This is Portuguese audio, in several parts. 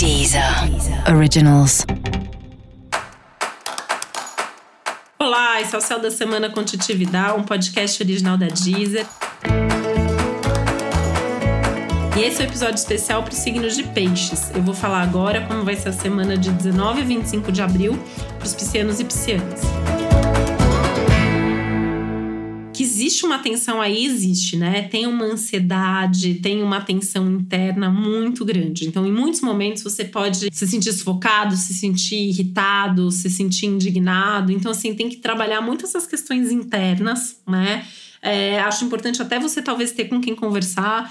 Deezer Originals. Olá, esse é o Céu da Semana com um podcast original da Deezer. E esse é o um episódio especial para os signos de peixes. Eu vou falar agora como vai ser a semana de 19 a 25 de abril para os piscianos e piscianas. Existe uma tensão aí, existe, né? Tem uma ansiedade, tem uma tensão interna muito grande. Então, em muitos momentos, você pode se sentir sufocado, se sentir irritado, se sentir indignado. Então, assim, tem que trabalhar muito essas questões internas, né? É, acho importante até você talvez ter com quem conversar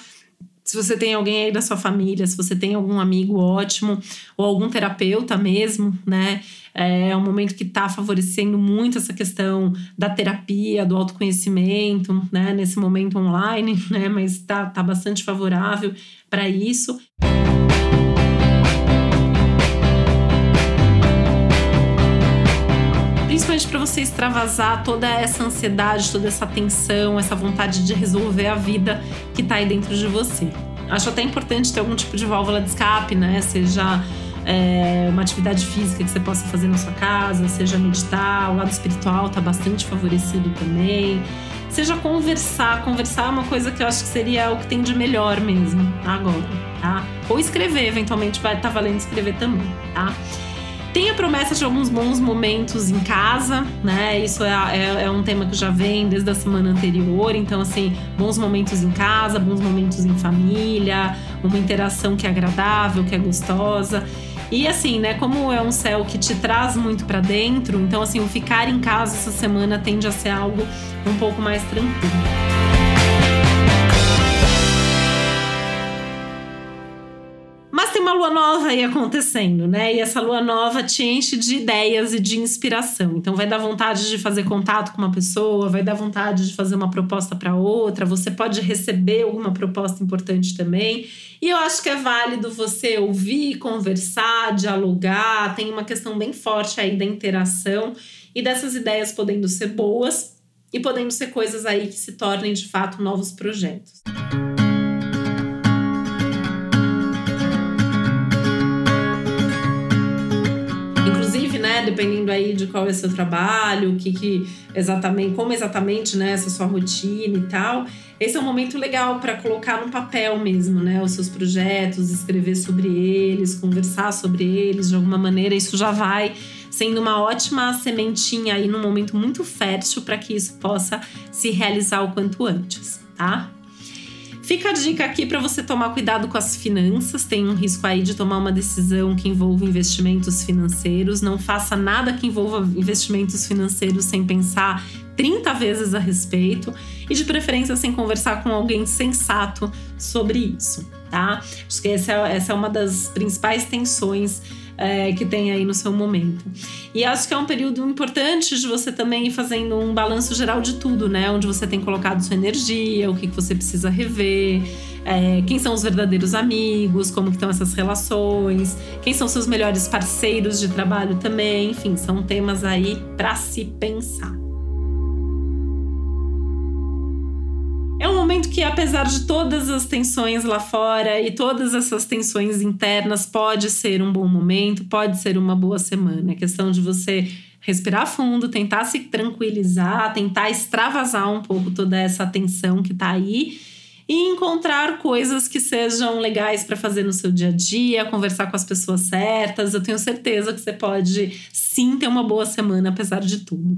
se você tem alguém aí da sua família, se você tem algum amigo ótimo, ou algum terapeuta mesmo, né? É um momento que está favorecendo muito essa questão da terapia, do autoconhecimento, né? Nesse momento online, né? Mas está tá bastante favorável para isso. Principalmente para você extravasar toda essa ansiedade, toda essa tensão, essa vontade de resolver a vida que está aí dentro de você. Acho até importante ter algum tipo de válvula de escape, né? Seja é, uma atividade física que você possa fazer na sua casa, seja meditar, o lado espiritual está bastante favorecido também. Seja conversar, conversar é uma coisa que eu acho que seria o que tem de melhor mesmo agora, tá? Ou escrever, eventualmente vai estar tá valendo escrever também, tá? Tem a promessa de alguns bons momentos em casa, né? Isso é, é, é, um tema que já vem desde a semana anterior. Então, assim, bons momentos em casa, bons momentos em família, uma interação que é agradável, que é gostosa. E assim, né, como é um céu que te traz muito para dentro, então assim, o ficar em casa essa semana tende a ser algo um pouco mais tranquilo. Uma lua nova aí acontecendo, né? E essa lua nova te enche de ideias e de inspiração. Então vai dar vontade de fazer contato com uma pessoa, vai dar vontade de fazer uma proposta para outra, você pode receber alguma proposta importante também. E eu acho que é válido você ouvir, conversar, dialogar, tem uma questão bem forte aí da interação e dessas ideias podendo ser boas e podendo ser coisas aí que se tornem de fato novos projetos. Dependendo aí de qual é o seu trabalho, o que, que exatamente, como exatamente, né, essa sua rotina e tal. Esse é um momento legal para colocar no papel mesmo, né, os seus projetos, escrever sobre eles, conversar sobre eles de alguma maneira. Isso já vai sendo uma ótima sementinha aí num momento muito fértil para que isso possa se realizar o quanto antes, tá? Fica a dica aqui para você tomar cuidado com as finanças. Tem um risco aí de tomar uma decisão que envolva investimentos financeiros. Não faça nada que envolva investimentos financeiros sem pensar 30 vezes a respeito e de preferência sem conversar com alguém sensato sobre isso, tá? Acho que essa é, essa é uma das principais tensões é, que tem aí no seu momento. E acho que é um período importante de você também ir fazendo um balanço geral de tudo, né? Onde você tem colocado sua energia, o que, que você precisa rever. É, quem são os verdadeiros amigos, como que estão essas relações, quem são seus melhores parceiros de trabalho também, enfim, são temas aí para se pensar. Momento que, apesar de todas as tensões lá fora e todas essas tensões internas, pode ser um bom momento, pode ser uma boa semana. É questão de você respirar fundo, tentar se tranquilizar, tentar extravasar um pouco toda essa tensão que tá aí e encontrar coisas que sejam legais para fazer no seu dia a dia, conversar com as pessoas certas. Eu tenho certeza que você pode sim ter uma boa semana apesar de tudo.